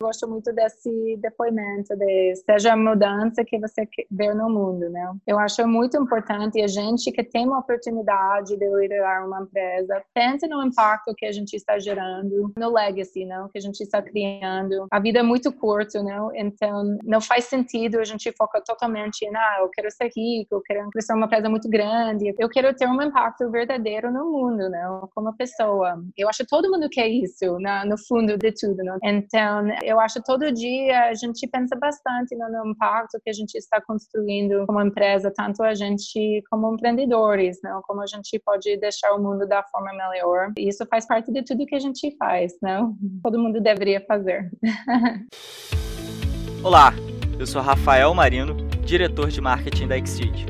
gosto muito desse depoimento de seja a mudança que você vê no mundo, né? Eu acho muito importante a gente que tem uma oportunidade de liderar uma empresa, pense no impacto que a gente está gerando, no legacy, não? Que a gente está criando. A vida é muito curta, não? Então, não faz sentido a gente focar totalmente em, ah, eu quero ser rico, eu quero crescer uma empresa muito grande, eu quero ter um impacto verdadeiro no mundo, não? Como pessoa. Eu acho que todo mundo quer isso, no fundo de tudo, não? Então, eu acho todo dia a gente pensa bastante no impacto que a gente está construindo como empresa, tanto a gente como empreendedores, não? Como a gente pode deixar o mundo da forma melhor. E isso faz parte de tudo que a gente faz, não? Todo mundo deveria fazer. Olá, eu sou Rafael Marino, diretor de marketing da Exceed.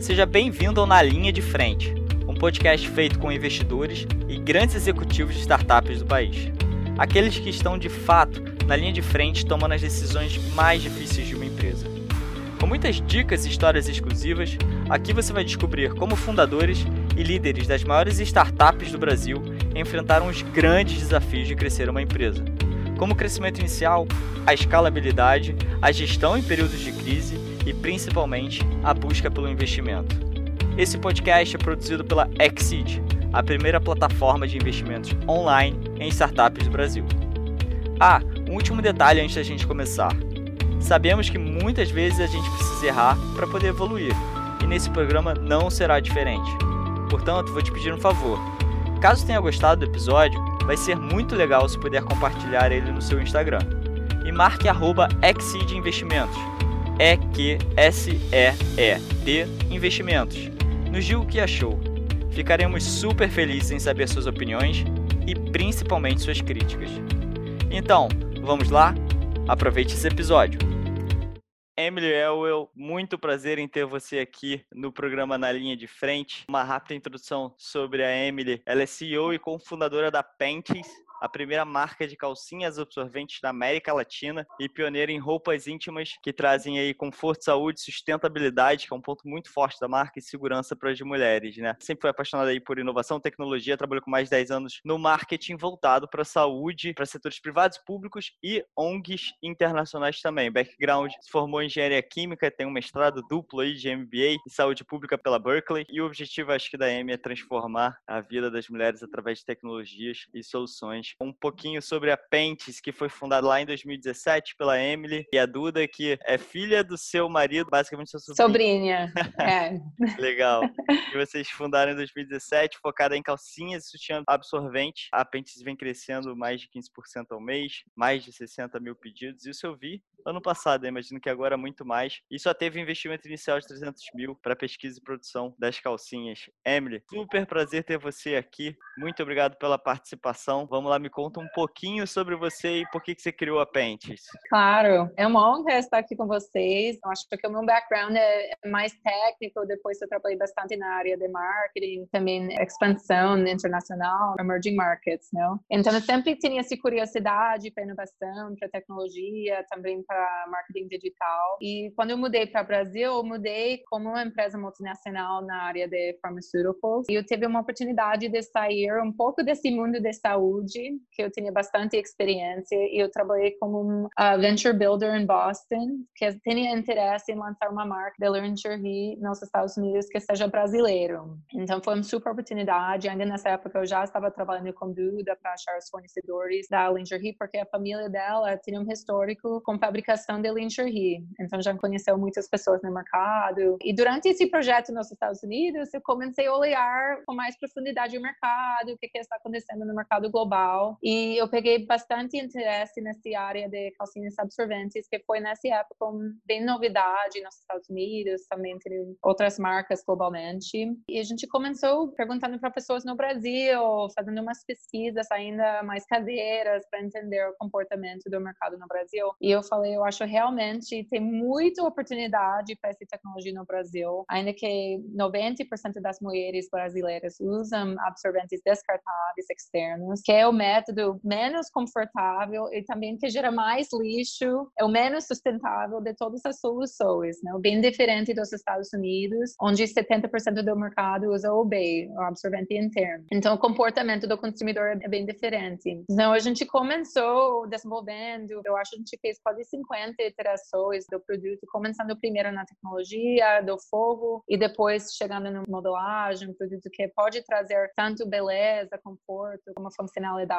Seja bem-vindo ao Na Linha de Frente, um podcast feito com investidores e grandes executivos de startups do país. Aqueles que estão de fato na linha de frente tomando as decisões mais difíceis de uma empresa. Com muitas dicas e histórias exclusivas, aqui você vai descobrir como fundadores e líderes das maiores startups do Brasil enfrentaram os grandes desafios de crescer uma empresa, como o crescimento inicial, a escalabilidade, a gestão em períodos de crise e principalmente a busca pelo investimento. Esse podcast é produzido pela Exceed, a primeira plataforma de investimentos online em startups do Brasil. Ah, um último detalhe antes da gente começar. Sabemos que muitas vezes a gente precisa errar para poder evoluir, e nesse programa não será diferente. Portanto, vou te pedir um favor. Caso tenha gostado do episódio, vai ser muito legal se puder compartilhar ele no seu Instagram. E marque arroba Investimentos. E-Q-S-E-E-D Investimentos. Nos diga o que achou. Ficaremos super felizes em saber suas opiniões e principalmente suas críticas. Então, vamos lá? Aproveite esse episódio. Emily Elwell, muito prazer em ter você aqui no programa Na Linha de Frente. Uma rápida introdução sobre a Emily. Ela é CEO e cofundadora da Pentes, a primeira marca de calcinhas absorventes da América Latina e pioneira em roupas íntimas que trazem aí conforto, saúde, sustentabilidade, que é um ponto muito forte da marca e segurança para as mulheres, né? Sempre foi apaixonada aí por inovação, tecnologia, trabalhou com mais de 10 anos no marketing voltado para saúde, para setores privados, públicos e ONGs internacionais também. Background, se formou em engenharia química, tem um mestrado duplo aí de MBA em saúde pública pela Berkeley e o objetivo acho que da Amy é transformar a vida das mulheres através de tecnologias e soluções um pouquinho sobre a Pentes, que foi fundada lá em 2017 pela Emily e a Duda, que é filha do seu marido, basicamente sua sobrinha. Sobrinha, é. Legal. E vocês fundaram em 2017, focada em calcinhas e sutiã absorvente. A Pentes vem crescendo mais de 15% ao mês, mais de 60 mil pedidos. Isso eu vi ano passado, imagino que agora muito mais. E só teve investimento inicial de 300 mil para pesquisa e produção das calcinhas. Emily, super prazer ter você aqui. Muito obrigado pela participação. Vamos lá, me conta um pouquinho sobre você e por que, que você criou a Pentes. Claro, é uma honra estar aqui com vocês. Eu acho que o meu background é mais técnico, depois eu trabalhei bastante na área de marketing, também expansão internacional, emerging markets, não? Então eu sempre tinha essa curiosidade para inovação, para tecnologia, também para marketing digital. E quando eu mudei para o Brasil, eu mudei como uma empresa multinacional na área de pharmaceuticals. E eu tive uma oportunidade de sair um pouco desse mundo de saúde, que eu tinha bastante experiência. E eu trabalhei como um uh, venture builder em Boston, que tinha interesse em lançar uma marca de lingerie nos Estados Unidos que seja brasileiro. Então foi uma super oportunidade. Ainda nessa época eu já estava trabalhando com Duda para achar os fornecedores da lingerie, porque a família dela tinha um histórico com fabricação de lingerie. Então já conheceu muitas pessoas no mercado. E durante esse projeto nos Estados Unidos, eu comecei a olhar com mais profundidade o mercado, o que, que está acontecendo no mercado global. E eu peguei bastante interesse nessa área de calcinhas absorventes, que foi nessa época bem novidade nos Estados Unidos, também tem outras marcas globalmente. E a gente começou perguntando para pessoas no Brasil, fazendo umas pesquisas ainda mais caseiras para entender o comportamento do mercado no Brasil. E eu falei, eu acho realmente tem muita oportunidade para essa tecnologia no Brasil, ainda que 90% das mulheres brasileiras usam absorventes descartáveis externos, que é o método menos confortável e também que gera mais lixo, é o menos sustentável de todas as soluções, né? Bem diferente dos Estados Unidos, onde 70% do mercado usa o BEI, o absorvente interno. Então, o comportamento do consumidor é bem diferente. Então, a gente começou desenvolvendo, eu acho que a gente fez quase 50 iterações do produto, começando primeiro na tecnologia, do fogo, e depois chegando na modelagem, um produto que pode trazer tanto beleza, conforto, como funcionalidade.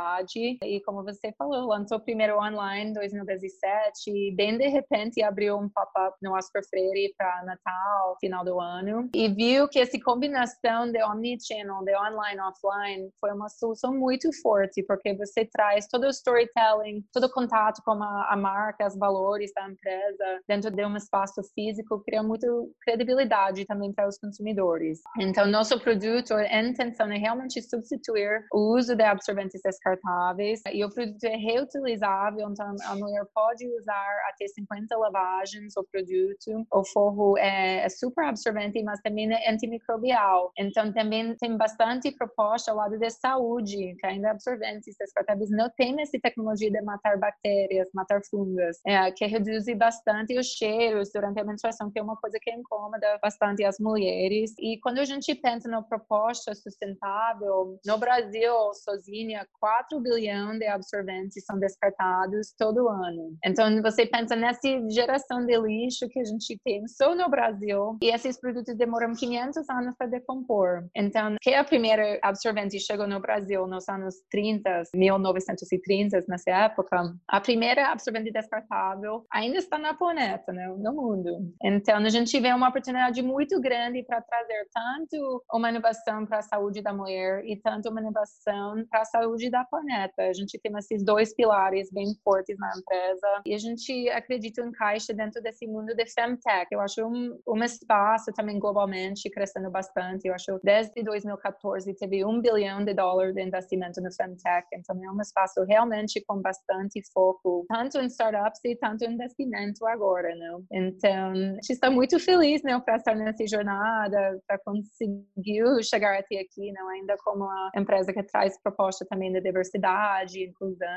E como você falou, lançou primeiro online em 2017 e bem de repente abriu um pop-up no Oscar Freire para Natal, final do ano, e viu que essa combinação de omnichannel, de online offline, foi uma solução muito forte, porque você traz todo o storytelling, todo o contato com a, a marca, os valores da empresa dentro de um espaço físico, cria muito credibilidade também para os consumidores. Então, nosso produto, a intenção é realmente substituir o uso de absorventes descartáveis e o produto é reutilizável, então a mulher pode usar até 50 lavagens o produto. O forro é, é super absorvente, mas também é antimicrobial. Então também tem bastante proposta ao lado de saúde, que ainda absorventes descartáveis não tem essa tecnologia de matar bactérias, matar fungas, é, que reduz bastante os cheiros durante a menstruação, que é uma coisa que incomoda bastante as mulheres. E quando a gente pensa na proposta sustentável, no Brasil, sozinha, 4 bilhões de absorventes são descartados todo ano. Então, você pensa nessa geração de lixo que a gente tem só no Brasil, e esses produtos demoram 500 anos para decompor. Então, que a primeira absorvente chegou no Brasil nos anos 30, 1930, nessa época, a primeira absorvente descartável ainda está na planeta, né, no mundo. Então, a gente vê uma oportunidade muito grande para trazer tanto uma inovação para a saúde da mulher e tanto uma inovação para a saúde da planeta. A gente tem esses dois pilares bem fortes na empresa e a gente acredita em caixa dentro desse mundo de femtech. Eu acho um, um espaço também globalmente crescendo bastante. Eu acho desde 2014 teve um bilhão de dólares de investimento no femtech, então é um espaço realmente com bastante foco tanto em startups e tanto em investimento agora, não? Então, a gente está muito feliz, né, para estar nessa jornada, para conseguir chegar até aqui, não? Ainda como uma empresa que traz proposta também de diversidade, inclusão.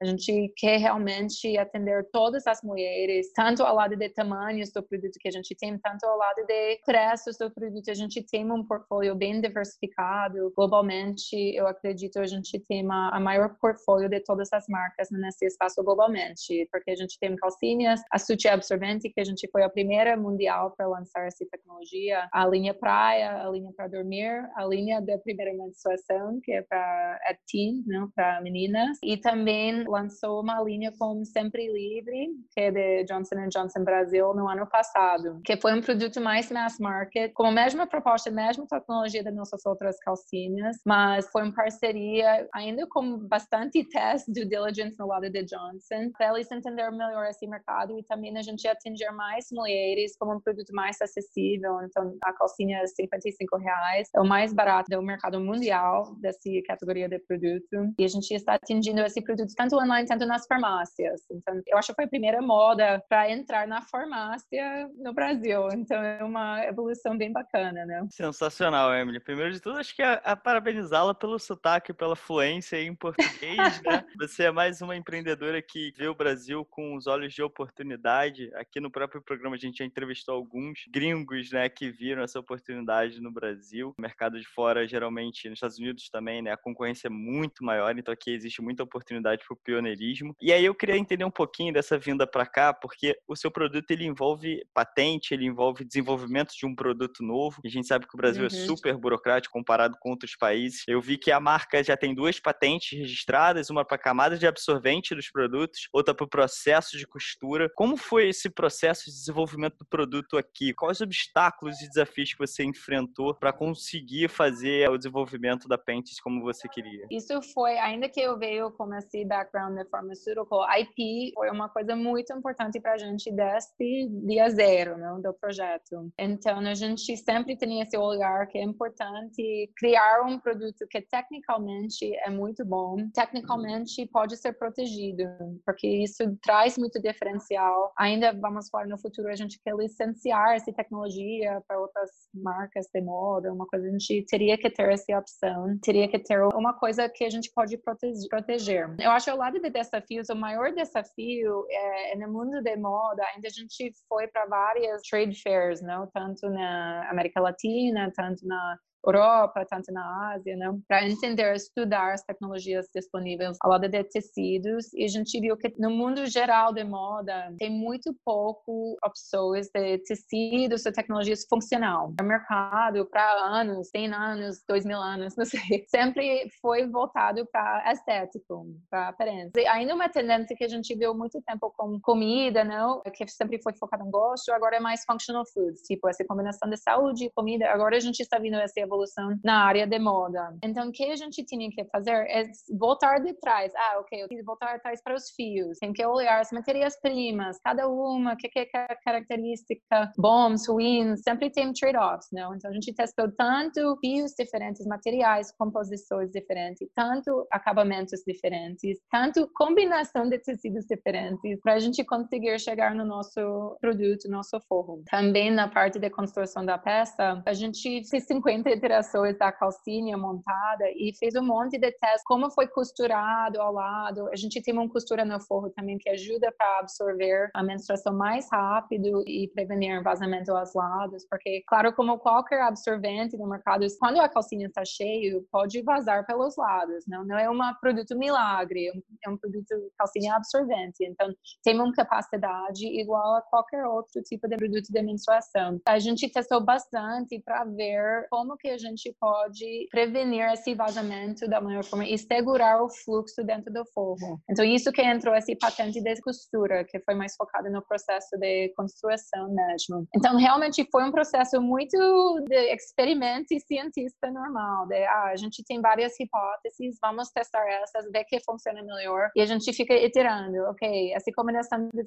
A gente quer realmente atender todas as mulheres, tanto ao lado de tamanhos do produto que a gente tem, tanto ao lado de preços do produto. A gente tem um portfólio bem diversificado. Globalmente, eu acredito a gente tem a, a maior portfólio de todas as marcas nesse espaço globalmente, porque a gente tem calcinhas, a Suti Absorvente, que a gente foi a primeira mundial para lançar essa tecnologia, a linha praia, a linha para dormir, a linha da primeira menstruação, que é para teen, né, para meninas, e também lançou uma linha com Sempre Livre, que é de Johnson Johnson Brasil no ano passado, que foi um produto mais mass market, com a mesma proposta, a mesma tecnologia das nossas outras calcinhas, mas foi uma parceria ainda com bastante teste due diligence no lado de Johnson, para eles entenderem melhor esse mercado e também a gente atingir mais mulheres como um produto mais acessível. Então, a calcinha é 55 reais, é o mais barato do mercado mundial dessa categoria de produto. E a gente está atingindo esse produto tanto online, tanto nas farmácias. Então, eu acho que foi a primeira moda para entrar na farmácia no Brasil. Então, é uma evolução bem bacana, né? Sensacional, Emily. Primeiro de tudo, acho que é, é parabenizá-la pelo sotaque, pela fluência em português, né? Você é mais uma empreendedora que vê o Brasil com os olhos de oportunidade. Aqui no próprio programa a gente já entrevistou alguns gringos, né, que viram essa oportunidade no Brasil. O mercado de fora, geralmente, nos Estados Unidos também, né, a concorrência é muito maior, então aqui existe muita oportunidade para o pioneirismo. E aí eu queria entender um pouquinho dessa vinda para cá, porque o seu produto ele envolve patente, ele envolve desenvolvimento de um produto novo. A gente sabe que o Brasil é uhum. é super burocrático comparado com outros países. Eu vi que a marca já tem duas patentes registradas, uma para camada de absorvente dos produtos, outra para o processo de costura. Como foi esse processo de desenvolvimento do produto aqui? Quais obstáculos e desafios que você enfrentou para conseguir fazer o desenvolvimento da Pentes como você queria? Isso foi, ainda que eu veio com esse background de pharmaceutical, IP foi uma coisa muito importante para a gente desde dia zero né, do projeto. Então, a gente sempre tem esse olhar que é importante criar um produto que tecnicamente é muito bom, tecnicamente pode ser protegido, porque isso traz muito diferencial. Ainda vamos falar no futuro, a gente quer licenciar essa tecnologia para outras marcas de moda, uma coisa a gente teria que ter essa opção, teria que ter uma coisa que a gente pode proteger. Eu acho que ao lado de desafios, o maior desafio é, é no mundo de moda, ainda a gente foi para várias trade fairs, não? tanto na América Latina, tanto na Europa, tanto na Ásia, né? para entender, estudar as tecnologias disponíveis ao lado de tecidos. E a gente viu que no mundo geral de moda tem muito pouco opções de tecidos ou tecnologias funcional. O mercado, para anos, 100 anos, 2 mil anos, não sei, sempre foi voltado para estético, para aparência. E ainda uma tendência que a gente viu muito tempo com comida, não? que sempre foi focada em gosto, agora é mais functional foods, tipo essa combinação de saúde e comida. Agora a gente está vendo essa evolução na área de moda. Então, o que a gente tinha que fazer é voltar de trás. Ah, ok, eu que voltar atrás para os fios. Tem que olhar as matérias-primas, cada uma, o que, que é característica, bons, ruins, sempre tem trade-offs, não? Então, a gente testou tanto fios diferentes, materiais, composições diferentes, tanto acabamentos diferentes, tanto combinação de tecidos diferentes, para a gente conseguir chegar no nosso produto, nosso forro. Também na parte de construção da peça, a gente fez 50 iterações da calcinha montada e fez um monte de testes, como foi costurado ao lado. A gente tem uma costura no forro também que ajuda para absorver a menstruação mais rápido e prevenir vazamento aos lados, porque, claro, como qualquer absorvente no mercado, quando a calcinha está cheia, pode vazar pelos lados, não, não é um produto milagre, é um produto calcinha absorvente, então tem uma capacidade igual a qualquer outro tipo de produto de menstruação. A gente testou bastante para ver como que a gente pode prevenir esse vazamento da melhor forma e segurar o fluxo dentro do forro. Então, isso que entrou esse patente de costura, que foi mais focado no processo de construção mesmo. Então, realmente foi um processo muito de experimento e cientista normal, de, ah, a gente tem várias hipóteses, vamos testar essas, ver que funciona melhor, e a gente fica iterando, ok, essa combinação de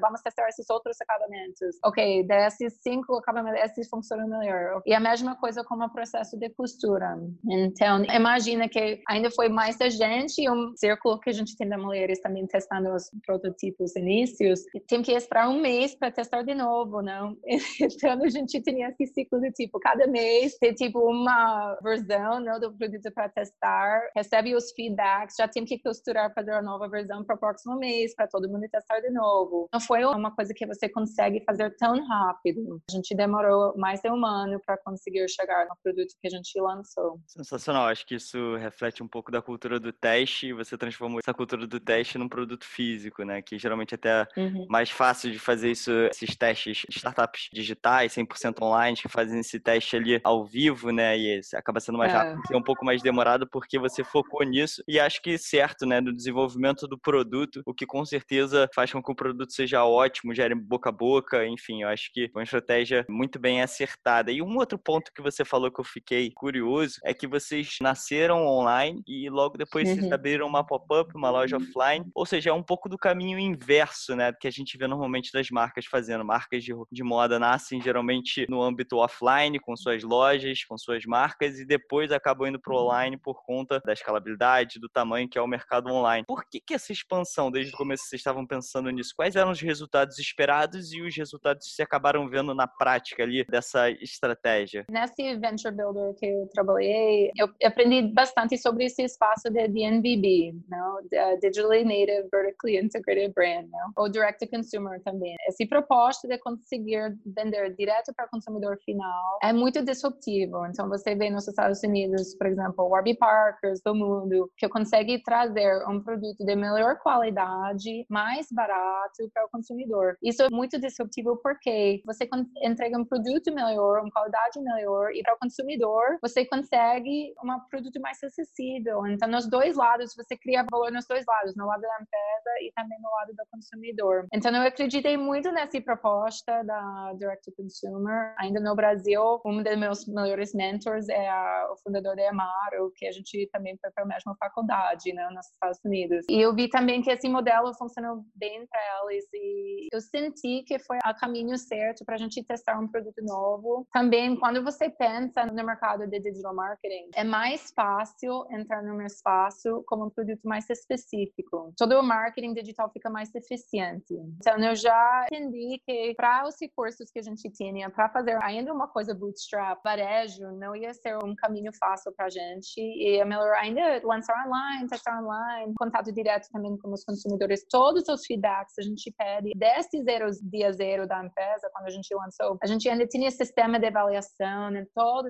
vamos testar esses outros acabamentos, ok, desses cinco acabamentos, esses funcionam melhor. E a mesma coisa com o processo de costura. Então, imagina que ainda foi mais da gente, um círculo que a gente tem de mulheres também testando os prototipos inícios, e tem que esperar um mês para testar de novo, não? Então, a gente tinha esse ciclo de tipo, cada mês tem tipo uma versão não, do produto para testar, recebe os feedbacks, já tem que costurar, fazer a nova versão para o próximo mês, para todo mundo testar de novo. Não foi uma coisa que você consegue fazer tão rápido. A gente demorou mais de um ano para conseguir chegar no produto que a gente lançou. Sensacional, acho que isso reflete um pouco da cultura do teste. Você transformou essa cultura do teste num produto físico, né? Que geralmente é até uhum. mais fácil de fazer isso, esses testes de startups digitais, 100% online, que fazem esse teste ali ao vivo, né? E acaba sendo mais é. rápido, é um pouco mais demorado porque você focou nisso. E acho que certo, né? No desenvolvimento do produto, o que com certeza faz com que o produto seja ótimo, gere boca a boca, enfim, eu acho que foi uma estratégia muito bem acertada. E um outro ponto que você falou que eu fiquei curioso é que vocês nasceram online e logo depois vocês uhum. abriram uma pop-up, uma loja offline, ou seja, é um pouco do caminho inverso, né, do que a gente vê normalmente das marcas fazendo. Marcas de, de moda nascem geralmente no âmbito offline, com suas lojas, com suas marcas, e depois acabam indo para o online por conta da escalabilidade, do tamanho que é o mercado online. Por que, que essa expansão, desde o começo vocês estavam pensando nisso? Quais eram os resultados esperados e os resultados que vocês acabaram vendo na prática ali dessa estratégia? Nesse Venture Builder que eu trabalhei, eu aprendi bastante sobre esse espaço de DNVB, não? Digitally Native Vertically Integrated Brand, não? ou Direct to Consumer também. Esse proposta de conseguir vender direto para o consumidor final é muito disruptivo. Então, você vê nos Estados Unidos, por exemplo, Warby Parkers do mundo, que consegue trazer um produto de melhor qualidade, mais barato para o consumidor. Isso é muito disruptivo porque você entrega um produto melhor, uma qualidade melhor, e para o consumidor, você consegue um produto mais acessível. Então, nos dois lados, você cria valor nos dois lados, no lado da empresa e também no lado do consumidor. Então, eu acreditei muito nessa proposta da Direct to Consumer. Ainda no Brasil, um dos meus melhores mentors é a, o fundador da Amaro, que a gente também foi para a mesma faculdade, né, nos Estados Unidos. E eu vi também que esse modelo funcionou bem para eles e eu senti que foi o caminho certo para a gente testar um produto novo. Também, quando você pensa pensa no mercado de digital marketing, é mais fácil entrar num espaço como um produto mais específico. Todo o marketing digital fica mais eficiente. Então, eu já entendi que para os recursos que a gente tinha, para fazer ainda uma coisa bootstrap, varejo, não ia ser um caminho fácil para a gente. E é melhor ainda lançar online, testar online, contato direto também com os consumidores. Todos os feedbacks a gente pede desde zero, dia zero da empresa, quando a gente lançou. A gente ainda tinha sistema de avaliação em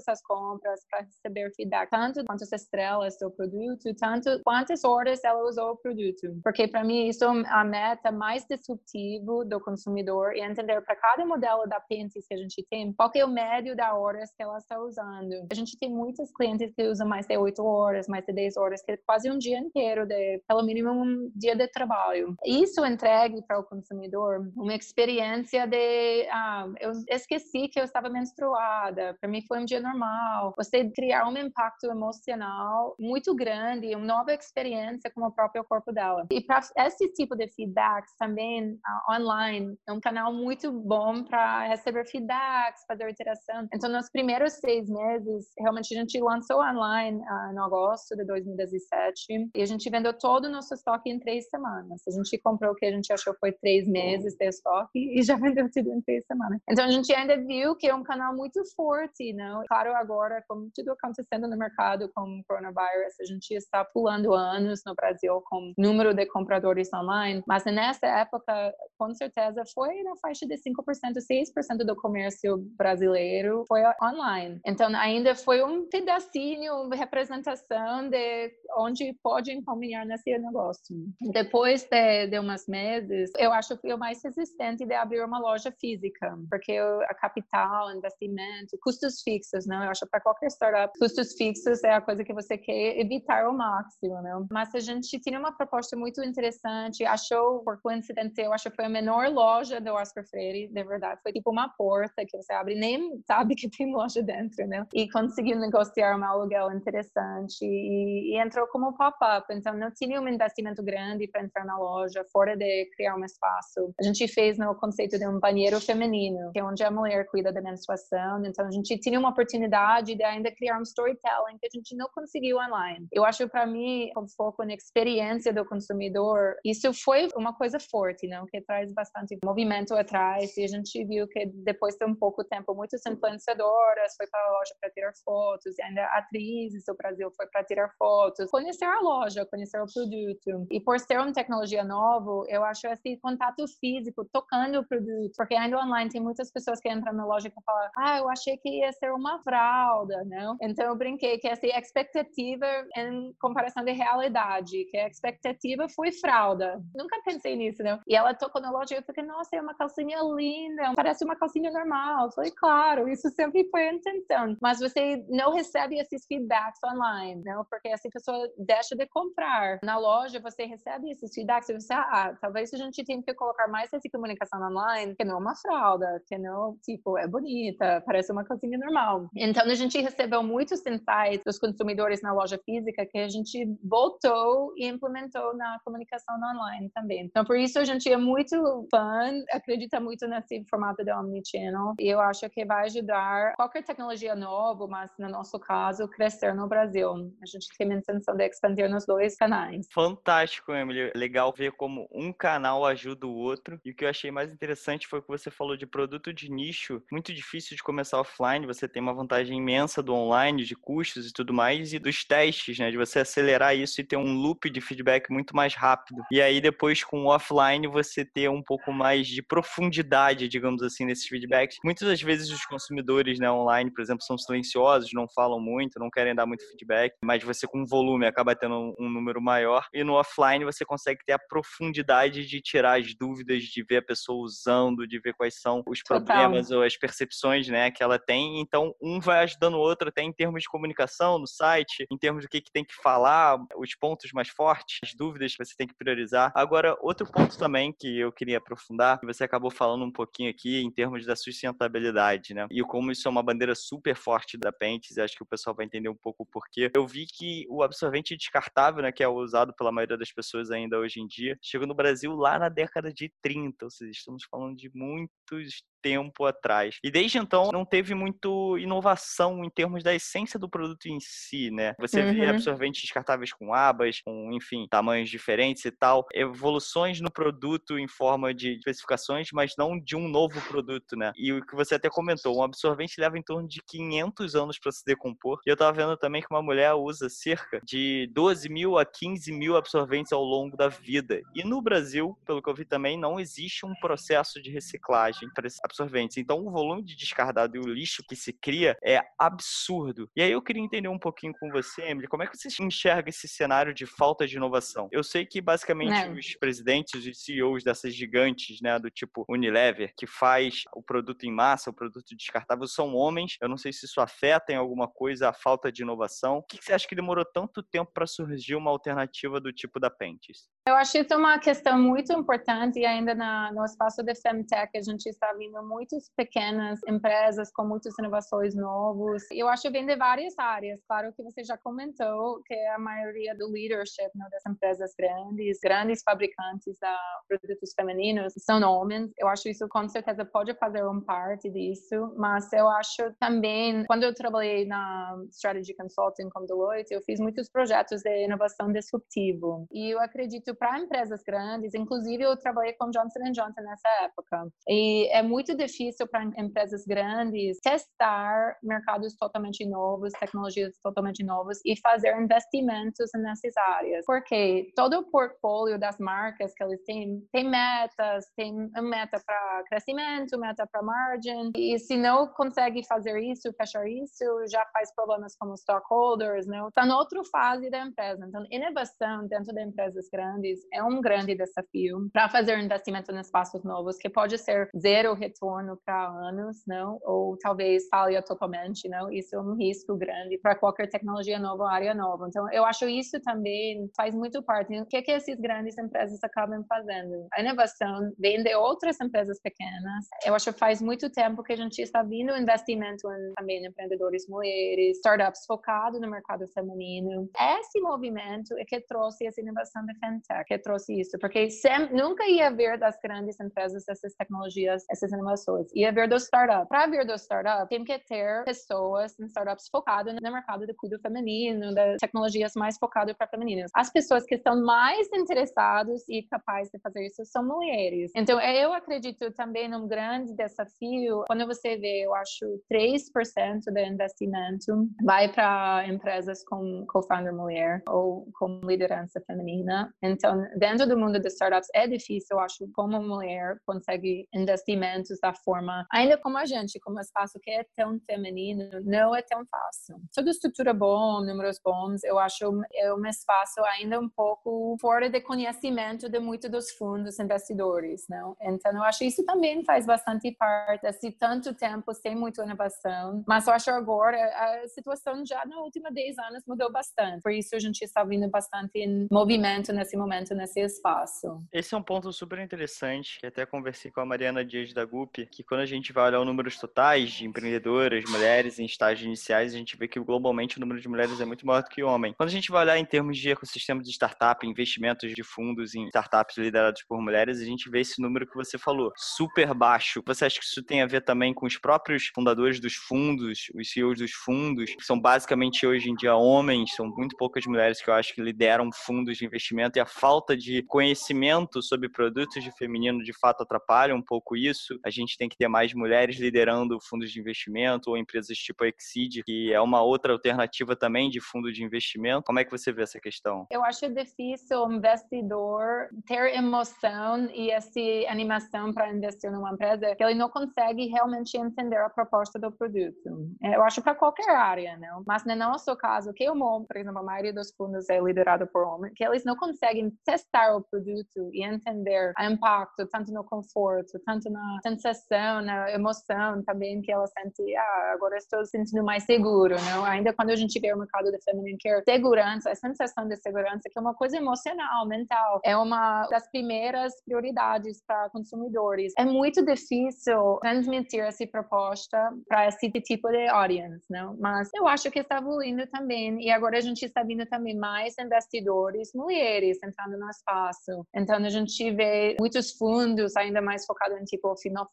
as compras para receber feedback, tanto quantas estrelas do produto, tanto quantas horas ela usou o produto. Porque para mim isso é a meta mais disruptivo do consumidor e entender para cada modelo da Pinterest que a gente tem, qual é o médio da horas que ela está usando. A gente tem muitos clientes que usam mais de 8 horas, mais de 10 horas, que é quase um dia inteiro, de, pelo mínimo um dia de trabalho. Isso entregue para o consumidor uma experiência de, ah, eu esqueci que eu estava menstruada, para mim foi um dia normal. Você criar um impacto emocional muito grande, uma nova experiência com o próprio corpo dela. E para esse tipo de feedbacks também uh, online é um canal muito bom para receber feedbacks, fazer interação. Então, nos primeiros seis meses, realmente a gente lançou online uh, no agosto de 2017 e a gente vendeu todo o nosso estoque em três semanas. A gente comprou o que a gente achou foi três meses de estoque e já vendeu tudo em três semanas. Então, a gente ainda viu que é um canal muito forte, não? Claro, agora, como tudo acontecendo no mercado com o coronavírus, a gente está pulando anos no Brasil com número de compradores online, mas nessa época, com certeza, foi na faixa de 5%, 6% do comércio brasileiro foi online. Então, ainda foi um pedacinho, uma representação de onde pode encaminhar nesse negócio. Depois de, de umas meses, eu acho que fui o mais resistente de abrir uma loja física, porque a capital, investimento, custos fixos, não? Eu acho para qualquer startup, custos fixos é a coisa que você quer evitar ao máximo, não? Mas a gente tinha uma proposta muito interessante, achou, por coincidência, eu acho que foi a menor loja do Oscar Freire, de verdade, foi tipo uma porta que você abre nem sabe que tem loja dentro, né? E conseguiu negociar um aluguel interessante e, e entrou como pop-up, então não tinha um investimento grande para entrar na loja, fora de criar um espaço. A gente fez no conceito de um banheiro feminino, que é onde a mulher cuida da menstruação, então a gente tinha uma oportunidade de ainda criar um storytelling que a gente não conseguiu online. Eu acho para mim, com foco na experiência do consumidor, isso foi uma coisa forte, não? Que traz bastante movimento atrás e a gente viu que depois de um pouco tempo, muitas influenciadoras foi para a loja para tirar fotos e ainda atrizes do Brasil foi para tirar fotos, conhecer a loja, conhecer o produto. E por ser uma tecnologia nova, eu acho esse contato físico, tocando o produto, porque ainda online tem muitas pessoas que entram na loja e falam, ah, eu achei que ia ser uma fralda, não? Então eu brinquei que essa expectativa em comparação de realidade, que a expectativa foi fralda. Nunca pensei nisso, não? E ela tocou na loja e eu fiquei, nossa, é uma calcinha linda, parece uma calcinha normal. Eu falei, claro, isso sempre foi a intenção. Mas você não recebe esses feedbacks online, não? Porque essa pessoa deixa de comprar. Na loja, você recebe esses feedbacks e você, ah, talvez a gente tenha que colocar mais essa comunicação online, que não é uma fralda, que não, tipo, é bonita, parece uma calcinha normal. Então, a gente recebeu muitos insights dos consumidores na loja física que a gente voltou e implementou na comunicação online também. Então, por isso a gente é muito fã, acredita muito nesse formato de omnichannel e eu acho que vai ajudar qualquer tecnologia nova, mas no nosso caso, crescer no Brasil. A gente tem a intenção de expandir nos dois canais. Fantástico, Emily. Legal ver como um canal ajuda o outro. E o que eu achei mais interessante foi que você falou de produto de nicho, muito difícil de começar offline, você tem uma vantagem imensa do online, de custos e tudo mais, e dos testes, né? De você acelerar isso e ter um loop de feedback muito mais rápido. E aí depois com o offline você ter um pouco mais de profundidade, digamos assim, nesses feedbacks. Muitas das vezes os consumidores, né, online, por exemplo, são silenciosos, não falam muito, não querem dar muito feedback, mas você com volume acaba tendo um número maior. E no offline você consegue ter a profundidade de tirar as dúvidas, de ver a pessoa usando, de ver quais são os Total. problemas ou as percepções, né, que ela tem. Então, um vai ajudando o outro até em termos de comunicação no site, em termos do que, que tem que falar, os pontos mais fortes, as dúvidas que você tem que priorizar. Agora, outro ponto também que eu queria aprofundar, que você acabou falando um pouquinho aqui em termos da sustentabilidade, né? E como isso é uma bandeira super forte da Pentes, acho que o pessoal vai entender um pouco o porquê. Eu vi que o absorvente descartável, né, que é usado pela maioria das pessoas ainda hoje em dia, chegou no Brasil lá na década de 30, ou seja, estamos falando de muitos tempo atrás. E desde então não teve muito inovação em termos da essência do produto em si, né? Você uhum. vê absorventes descartáveis com abas, com, enfim, tamanhos diferentes e tal, evoluções no produto em forma de especificações, mas não de um novo produto, né? E o que você até comentou, um absorvente leva em torno de 500 anos para se decompor. E eu tava vendo também que uma mulher usa cerca de 12 mil a 15 mil absorventes ao longo da vida. E no Brasil, pelo que eu vi também, não existe um processo de reciclagem para absorventes. Então, o volume de descardado e o lixo que se cria é absurdo. E aí eu queria entender um pouquinho com você, Emily, como é que você enxerga esse cenário de falta de inovação? Eu sei que basicamente é. os presidentes e CEOs dessas gigantes, né, do tipo Unilever, que faz o produto em massa, o produto descartável, são homens. Eu não sei se isso afeta em alguma coisa a falta de inovação. O que você acha que demorou tanto tempo para surgir uma alternativa do tipo da Pentes? Eu acho isso uma questão muito importante e ainda na, no espaço de Femtech a gente está vendo muitas pequenas empresas com muitas inovações novos. Eu acho que vem de várias áreas. Claro que você já comentou que a maioria do leadership né, das empresas grandes, grandes fabricantes de produtos femininos são homens. Eu acho isso com certeza pode fazer um parte disso, mas eu acho também quando eu trabalhei na strategy consulting com Deloitte, eu fiz muitos projetos de inovação disruptivo e eu acredito para empresas grandes, inclusive eu trabalhei com Johnson Johnson nessa época. E é muito difícil para empresas grandes testar mercados totalmente novos, tecnologias totalmente novas e fazer investimentos nessas áreas. Porque todo o portfólio das marcas que eles têm tem metas, tem meta para crescimento, meta para margin. E se não consegue fazer isso, fechar isso, já faz problemas como stockholders, não? Está em outra fase da empresa. Então, inovação dentro de empresas grandes é um grande desafio para fazer investimento em espaços novos, que pode ser zero retorno para anos, não? Ou talvez falha totalmente, não? Isso é um risco grande para qualquer tecnologia nova, área nova. Então, eu acho isso também faz muito parte. O que é que essas grandes empresas acabam fazendo? A inovação vem de outras empresas pequenas. Eu acho que faz muito tempo que a gente está vendo investimento em também empreendedores mulheres, startups focados no mercado feminino. Esse movimento é que trouxe essa inovação de fintech que trouxe isso, porque sempre, nunca ia ver das grandes empresas essas tecnologias, essas inovações. Ia ver do startup. Para ver do startup, tem que ter pessoas em startups focadas no mercado de cuidado feminino, das tecnologias mais focadas para femininas. As pessoas que estão mais interessadas e capazes de fazer isso são mulheres. Então, eu acredito também num grande desafio. Quando você vê, eu acho 3% do investimento vai para empresas com co-founder mulher ou com liderança feminina. Então, dentro do mundo das startups é difícil, eu acho, como mulher consegue investimentos da forma, ainda como a gente, como espaço que é tão feminino, não é tão fácil. Toda estrutura bom, números bons, eu acho é um espaço ainda um pouco fora de conhecimento de muitos dos fundos investidores, não? Então, eu acho isso também faz bastante parte desse tanto tempo sem muita inovação, mas eu acho agora a situação já nos últimos 10 anos mudou bastante. Por isso a gente está vendo bastante em movimento nesse momento nesse espaço. Esse é um ponto super interessante, que até conversei com a Mariana Dias da Que quando a gente vai olhar os números totais de empreendedoras, mulheres em estágios iniciais, a gente vê que globalmente o número de mulheres é muito maior do que homem. Quando a gente vai olhar em termos de ecossistema de startup, investimentos de fundos em startups liderados por mulheres, a gente vê esse número que você falou, super baixo. Você acha que isso tem a ver também com os próprios fundadores dos fundos, os CEOs dos fundos, que são basicamente hoje em dia homens, são muito poucas mulheres que eu acho que lideram fundos de investimento e a falta de conhecimento sobre produtos de feminino de fato atrapalha um pouco isso. A gente tem que ter mais mulheres liderando fundos de investimento ou empresas tipo a Exceed, que é uma outra alternativa também de fundo de investimento. Como é que você vê essa questão? Eu acho difícil o investidor ter emoção e essa animação para investir numa empresa que ele não consegue realmente entender a proposta do produto. Eu acho para qualquer área, não? Mas no nosso caso, que o por exemplo, a maioria dos fundos é liderado por homens, que eles não conseguem testar o produto e entender o impacto, tanto no conforto, tanto na sensação, na emoção também que ela sente, ah, agora estou sentindo mais seguro, não? Ainda quando a gente vê o mercado de feminine care, segurança, a sensação de segurança, que é uma coisa emocional, mental, é uma das primeiras prioridades para consumidores. É muito difícil transmitir essa proposta para esse tipo de audience, não? Mas eu acho que está evoluindo também e agora a gente está vendo também mais investidores mulheres entrando no espaço. Então a gente vê muitos fundos ainda mais focados em tipo funded.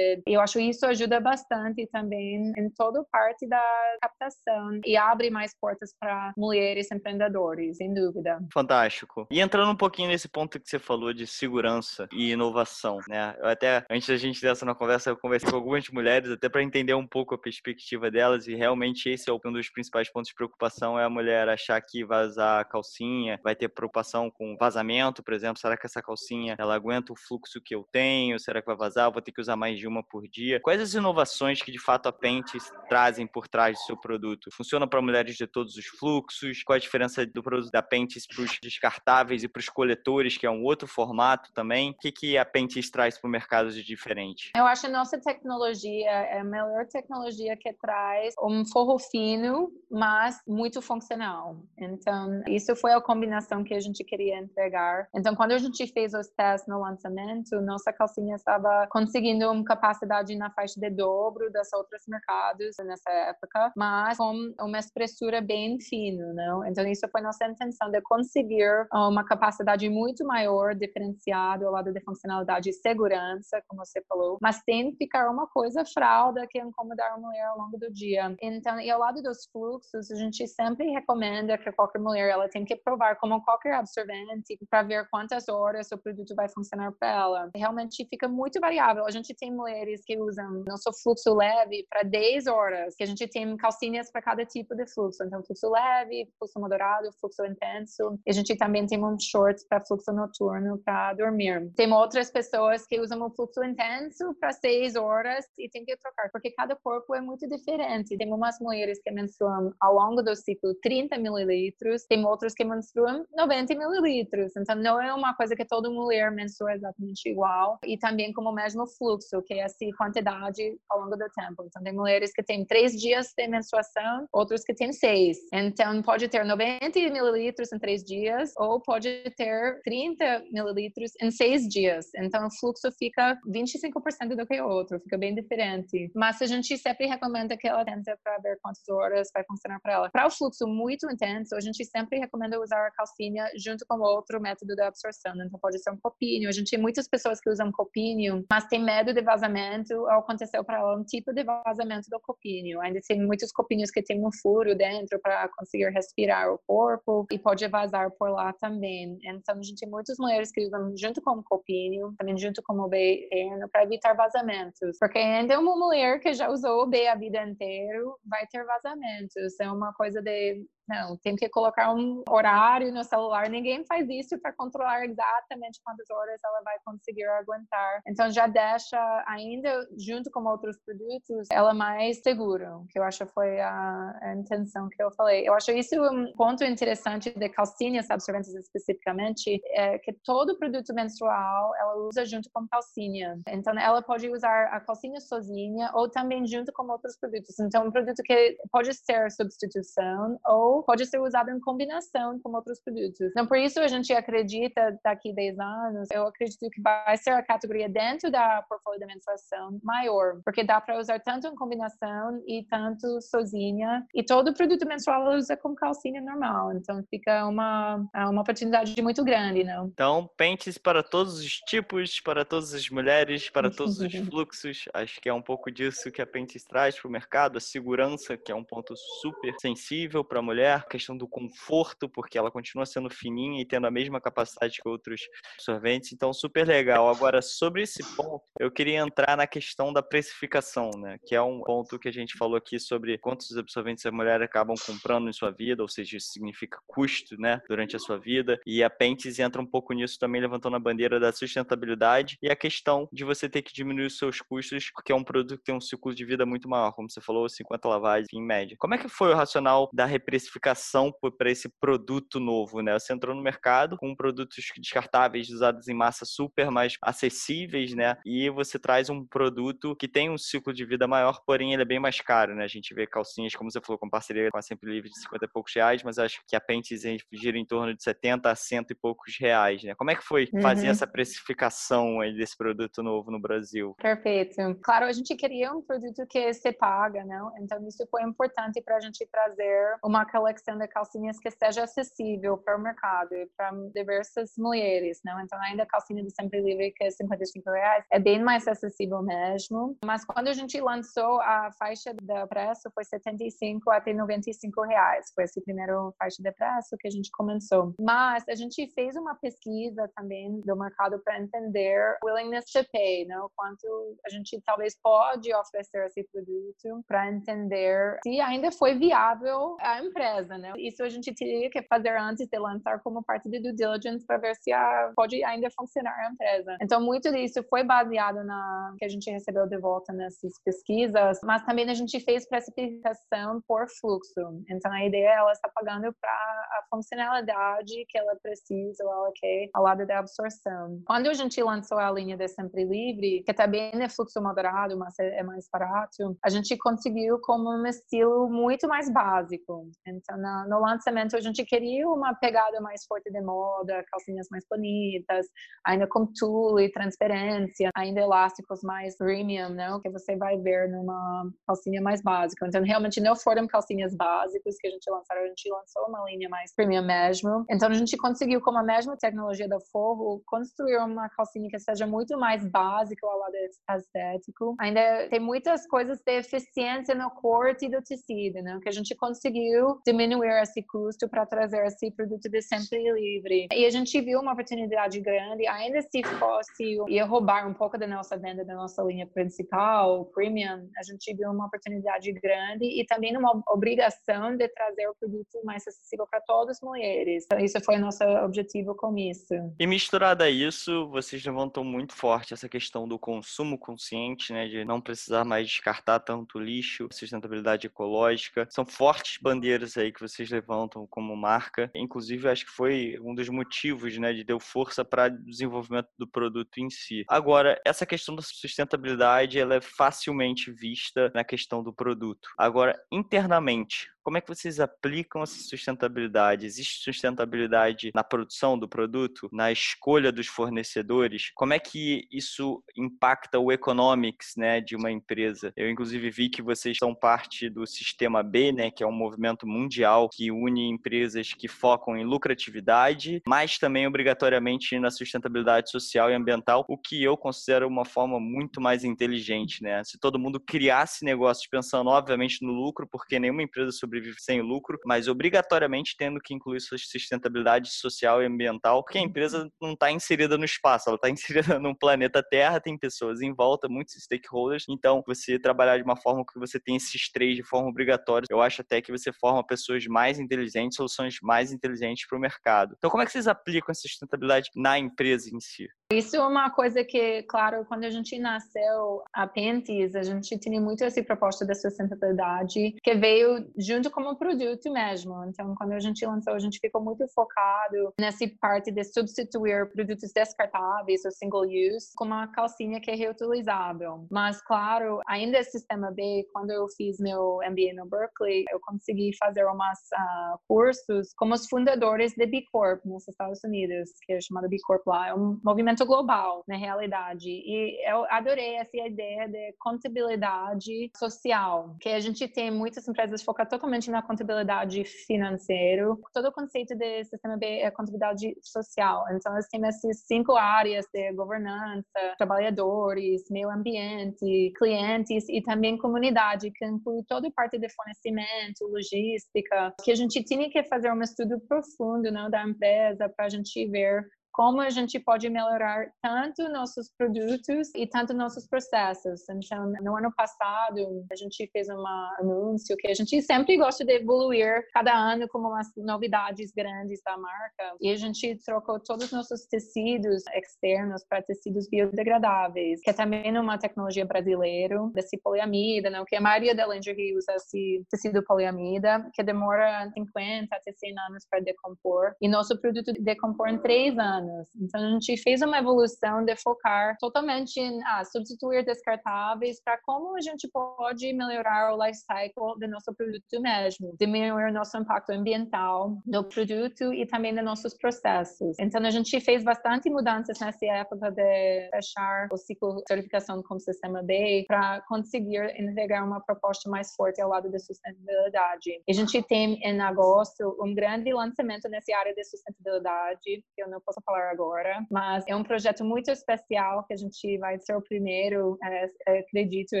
E eu acho isso ajuda bastante também em toda parte da captação e abre mais portas para mulheres empreendedores, sem dúvida. Fantástico. E entrando um pouquinho nesse ponto que você falou de segurança e inovação, né? Eu até antes da gente dessa na conversa, eu conversei com algumas mulheres até para entender um pouco a perspectiva delas e realmente esse é um dos principais pontos de preocupação é a mulher achar que vazar a calcinha vai ter preocupação com vazamento, por exemplo, será que essa calcinha ela aguenta o fluxo que eu tenho? Será que vai vazar? Vou ter que usar mais de uma por dia? Quais as inovações que de fato a Pentes trazem por trás do seu produto? Funciona para mulheres de todos os fluxos? Qual a diferença do produto da Pentes para os descartáveis e para os coletores, que é um outro formato também? O que, que a Pentes traz para o mercado de diferente? Eu acho a nossa tecnologia é a melhor tecnologia que traz um forro fino, mas muito funcional. Então, isso foi a combinação que a gente queria entregar. Então, quando a gente fez os testes no lançamento, nossa calcinha estava conseguindo uma capacidade na faixa de dobro das outros mercados nessa época, mas com uma espessura bem fina, não? Então, isso foi nossa intenção de conseguir uma capacidade muito maior, diferenciada ao lado de funcionalidade e segurança, como você falou, mas que ficar uma coisa fralda que incomodar a mulher ao longo do dia. Então, e ao lado dos fluxos, a gente sempre recomenda que qualquer mulher ela tem que provar como qualquer absorvente para ver quantas horas o produto vai funcionar para ela. Realmente fica muito variável. Gente tem mulheres que usam nosso fluxo leve para 10 horas, que a gente tem calcinhas para cada tipo de fluxo. Então, fluxo leve, fluxo moderado, fluxo intenso. E a gente também tem um shorts para fluxo noturno para dormir. Tem outras pessoas que usam o fluxo intenso para 6 horas e tem que trocar, porque cada corpo é muito diferente. Tem umas mulheres que menstruam ao longo do ciclo 30 mililitros, tem outras que menstruam 90 mililitros. Então, não é uma coisa que toda mulher mensura exatamente igual. E também como o mesmo fluxo, que é essa quantidade ao longo do tempo. Então, tem mulheres que têm três dias de menstruação, outros que têm seis. Então, pode ter 90 mililitros em três dias, ou pode ter 30 mililitros em seis dias. Então, o fluxo fica 25% do que o outro, fica bem diferente. Mas a gente sempre recomenda que ela tente para ver quantas horas vai funcionar para ela. Para o fluxo muito intenso, a gente sempre recomenda usar a calcinha junto com outro método de absorção. Então, pode ser um copinho. A gente tem muitas pessoas que usam copinho, mas tem medo de vazamento. Aconteceu para ela um tipo de vazamento do copinho. Ainda tem muitos copinhos que tem um furo dentro para conseguir respirar o corpo e pode vazar por lá também. Então, a gente tem muitas mulheres que usam junto com o copinho, também junto com o B para evitar vazamentos. Porque ainda uma mulher que já usou o B a vida inteira vai ter vazamentos. É uma coisa de não, tem que colocar um horário no celular. Ninguém faz isso para controlar exatamente quantas horas ela vai conseguir aguentar. Então já deixa ainda junto com outros produtos ela mais segura, que eu acho foi a, a intenção que eu falei. Eu acho isso um ponto interessante de calcinhas absorventes especificamente é que todo produto menstrual ela usa junto com calcinha. Então ela pode usar a calcinha sozinha ou também junto com outros produtos. Então um produto que pode ser substituição ou pode ser usado em combinação com outros produtos. Então, por isso a gente acredita, daqui a 10 anos, eu acredito que vai ser a categoria dentro da portfólio de menstruação maior, porque dá para usar tanto em combinação e tanto sozinha, e todo produto menstrual usa com calcinha normal, então fica uma, uma oportunidade muito grande, não? Então, pentes para todos os tipos, para todas as mulheres, para todos os fluxos, acho que é um pouco disso que a Pentes traz para o mercado, a segurança, que é um ponto super sensível para a mulher, mulher, questão do conforto, porque ela continua sendo fininha e tendo a mesma capacidade que outros sorventes, então super legal. Agora, sobre esse ponto, eu queria entrar na questão da precificação, né, que é um ponto que a gente falou aqui sobre quantos absorventes a mulher acabam comprando em sua vida, ou seja, isso significa custo, né, durante a sua vida, e a Pentes entra um pouco nisso também, levantando a bandeira da sustentabilidade e a questão de você ter que diminuir os seus custos, porque é um produto que tem um ciclo de vida muito maior, como você falou, 50 lavagens em média. Como é que foi o racional da reprecificação precificação para esse produto novo, né? Você entrou no mercado com produtos descartáveis usados em massa super mais acessíveis, né? E você traz um produto que tem um ciclo de vida maior, porém ele é bem mais caro, né? A gente vê calcinhas, como você falou, com parceria com a Sempre Livre de 50 e poucos reais, mas acho que a Pentes gira em torno de 70 a 100 e poucos reais, né? Como é que foi fazer uhum. essa precificação desse produto novo no Brasil? Perfeito. Claro, a gente queria um produto que se paga, não? Então isso foi importante para a gente trazer uma seleção de calcinhas que seja acessível para o mercado e para diversas mulheres, não? Então, ainda a calcinha do Sempre Livre, que é 55 reais, é bem mais acessível mesmo. Mas quando a gente lançou a faixa de preço, foi 75 até 95 reais. Foi esse primeiro faixa de preço que a gente começou. Mas a gente fez uma pesquisa também do mercado para entender willingness to pay, não? Quanto a gente talvez pode oferecer esse produto para entender se ainda foi viável a empresa, né? Isso a gente teria que fazer antes de lançar como parte de due diligence para ver se a, pode ainda funcionar a empresa. Então, muito disso foi baseado na que a gente recebeu de volta nessas pesquisas, mas também a gente fez precificação por fluxo. Então, a ideia é ela está pagando para a funcionalidade que ela precisa ou ela quer ao lado da absorção. Quando a gente lançou a linha de Sempre Livre, que também é fluxo moderado, mas é, é mais barato, a gente conseguiu como um estilo muito mais básico. Então, no lançamento, a gente queria uma pegada mais forte de moda, calcinhas mais bonitas, ainda com tule, transparência, ainda elásticos mais premium, não? Que você vai ver numa calcinha mais básica. Então, realmente não foram calcinhas básicas que a gente lançou, a gente lançou uma linha mais premium mesmo. Então, a gente conseguiu, com a mesma tecnologia da Forro, construir uma calcinha que seja muito mais básica ao lado estético. Ainda tem muitas coisas de eficiência no corte e do tecido, né? Que a gente conseguiu diminuir esse custo para trazer esse produto de sempre livre. E a gente viu uma oportunidade grande, ainda se fosse ia roubar um pouco da nossa venda da nossa linha principal, premium, a gente viu uma oportunidade grande e também uma obrigação de trazer o produto mais acessível para todas as mulheres. Então, isso foi nosso objetivo com isso. E misturado a isso, vocês levantam muito forte essa questão do consumo consciente, né, de não precisar mais descartar tanto lixo, sustentabilidade ecológica. São fortes bandeiras aí que vocês levantam como marca. Inclusive, acho que foi um dos motivos, né, de deu força para o desenvolvimento do produto em si. Agora, essa questão da sustentabilidade, ela é facilmente vista na questão do produto. Agora, internamente, como é que vocês aplicam essa sustentabilidade? Existe sustentabilidade na produção do produto, na escolha dos fornecedores? Como é que isso impacta o economics, né, de uma empresa? Eu inclusive vi que vocês são parte do Sistema B, né, que é um movimento mundial que une empresas que focam em lucratividade, mas também obrigatoriamente na sustentabilidade social e ambiental, o que eu considero uma forma muito mais inteligente, né? Se todo mundo criasse negócios pensando obviamente no lucro, porque nenhuma empresa sobre sobrevive sem lucro, mas obrigatoriamente tendo que incluir sua sustentabilidade social e ambiental, porque a uhum. empresa não está inserida no espaço, ela está inserida no planeta Terra, tem pessoas em volta, muitos stakeholders, então você trabalhar de uma forma que você tem esses três de forma obrigatória, eu acho até que você forma pessoas mais inteligentes, soluções mais inteligentes para o mercado. Então, como é que vocês aplicam essa sustentabilidade na empresa em si? Isso é uma coisa que, claro, quando a gente nasceu a Pentis, a gente tinha muito essa proposta da sustentabilidade que veio junto como produto mesmo. Então, quando a gente lançou, a gente ficou muito focado nessa parte de substituir produtos descartáveis ou single use com uma calcinha que é reutilizável. Mas, claro, ainda é sistema B, quando eu fiz meu MBA no Berkeley, eu consegui fazer umas uh, cursos como os fundadores de B Corp nos Estados Unidos, que é chamado B Corp lá. É um movimento global, na realidade. E eu adorei essa ideia de contabilidade social, que a gente tem muitas empresas focadas totalmente na contabilidade financeira. Todo o conceito de sistema B é contabilidade social. Então, nós temos essas cinco áreas de governança, trabalhadores, meio ambiente, clientes e também comunidade, que inclui toda a parte de fornecimento, logística, que a gente tinha que fazer um estudo profundo não, da empresa para a gente ver como a gente pode melhorar tanto nossos produtos e tanto nossos processos. Então, no ano passado, a gente fez um anúncio que a gente sempre gosta de evoluir cada ano com umas novidades grandes da marca. E a gente trocou todos os nossos tecidos externos para tecidos biodegradáveis, que é também uma tecnologia brasileira, desse poliamida, não? que a maioria da lingerie usa esse tecido poliamida, que demora 50 até 100 anos para decompor. E nosso produto decompor em 3 anos anos. Então, a gente fez uma evolução de focar totalmente em ah, substituir descartáveis para como a gente pode melhorar o life cycle do nosso produto mesmo, diminuir o nosso impacto ambiental do produto e também dos nossos processos. Então, a gente fez bastante mudanças nessa época de fechar o ciclo de certificação com o sistema B para conseguir entregar uma proposta mais forte ao lado da sustentabilidade. E a gente tem em agosto um grande lançamento nessa área de sustentabilidade, que eu não posso falar agora, mas é um projeto muito especial que a gente vai ser o primeiro, é, é acredito, eu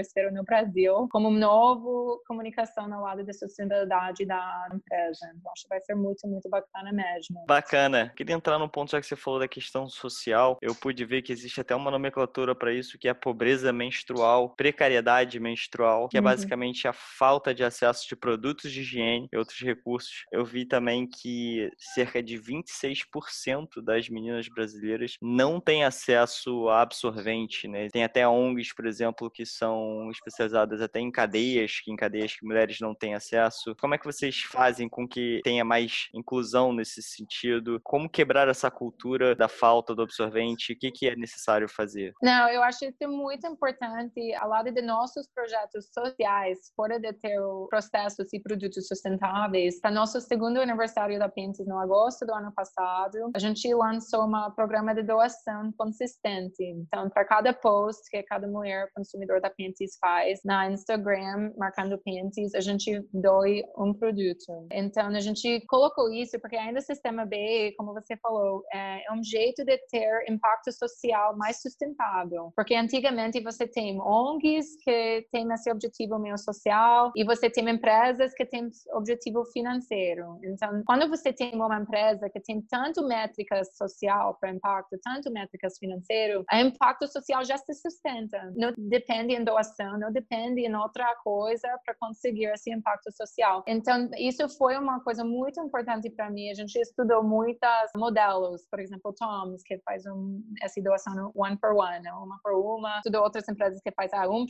espero, no Brasil, como novo comunicação ao lado da sustentabilidade da empresa. Então, acho que vai ser muito, muito bacana mesmo. Bacana. Queria entrar num ponto já que você falou da questão social. Eu pude ver que existe até uma nomenclatura para isso, que é a pobreza menstrual, precariedade menstrual, que é uhum. basicamente a falta de acesso de produtos de higiene e outros recursos. Eu vi também que cerca de 26% das meninas brasileiras não têm acesso a absorvente, né? Tem até ONGs, por exemplo, que são especializadas até em cadeias, que em cadeias que mulheres não têm acesso. Como é que vocês fazem com que tenha mais inclusão nesse sentido? Como quebrar essa cultura da falta do absorvente? O que, que é necessário fazer? Não, eu acho isso muito importante, ao lado de nossos projetos sociais, fora de ter processos e produtos sustentáveis. Para nosso segundo aniversário da Pentes, no agosto do ano passado, a gente lançou um programa de doação consistente. Então, para cada post que cada mulher consumidor da Pentes faz na Instagram, marcando Pentes, a gente doe um produto. Então, a gente colocou isso porque ainda o sistema B, como você falou, é um jeito de ter impacto social mais sustentável. Porque antigamente você tem ONGs que têm esse objetivo meio social e você tem empresas que têm objetivo financeiro. Então, quando você tem uma empresa que tem tanto métricas social para impacto, tanto métricas financeiro, o impacto social já se sustenta. Não depende em doação, não depende em outra coisa para conseguir esse impacto social. Então, isso foi uma coisa muito importante para mim. A gente estudou muitos modelos, por exemplo, Tom's, que faz um, essa doação one for one, né? uma por uma. Estudou outras empresas que faz ah, 1%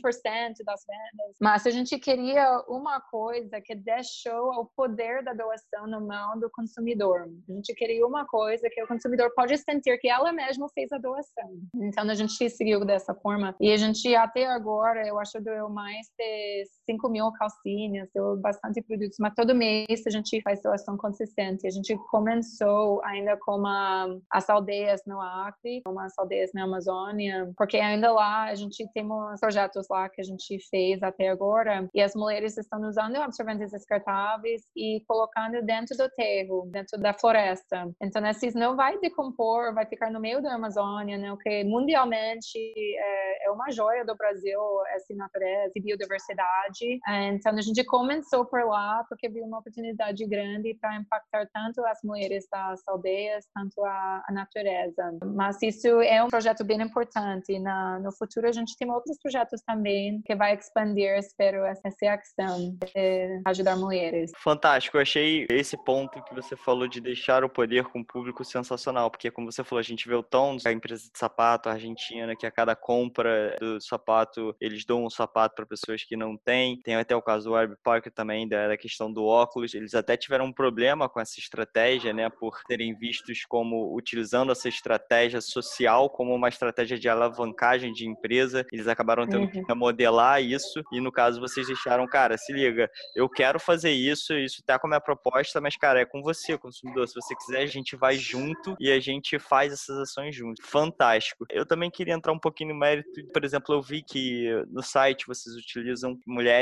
das vendas. Mas a gente queria uma coisa que deixou o poder da doação na mão do consumidor. A gente queria uma coisa que o consumidor pode sentir que ela mesma fez a doação. Então a gente seguiu dessa forma. E a gente até agora, eu acho, doeu mais de 5 mil calcinhas, deu bastante produtos, mas todo mês a gente faz doação consistente. A gente começou ainda com a, as aldeias no Acre, umas aldeias na Amazônia, porque ainda lá a gente tem uns projetos lá que a gente fez até agora e as mulheres estão usando absorventes descartáveis e colocando dentro do terro, dentro da floresta. Então, esses não vai decompor, vai ficar no meio da Amazônia, né? O que mundialmente é, é uma joia do Brasil, essa natureza e biodiversidade. Então, a gente começou por lá porque viu uma oportunidade grande para impactar tanto as mulheres das aldeias, tanto a, a natureza. Mas isso é um projeto bem importante. Na, no futuro, a gente tem outros projetos também que vai expandir, espero, essa ação de ajudar mulheres. Fantástico. Eu achei esse ponto que você falou de deixar o poder com o público sensacional, porque como você falou, a gente vê o Tons, a empresa de sapato argentina, que a cada compra do sapato, eles dão um sapato para pessoas que não têm. Tem até o caso do Warby Parker também, da, questão do óculos. Eles até tiveram um problema com essa estratégia, né, por terem vistos como utilizando essa estratégia social como uma estratégia de alavancagem de empresa. Eles acabaram tendo uhum. que remodelar isso e no caso vocês deixaram, cara, se liga, eu quero fazer isso, isso tá como a minha proposta, mas cara, é com você, consumidor. Se você quiser, a gente vai junto e a gente faz essas ações juntos. Fantástico. Eu também queria entrar um pouquinho no mérito, por exemplo, eu vi que no site vocês utilizam mulheres,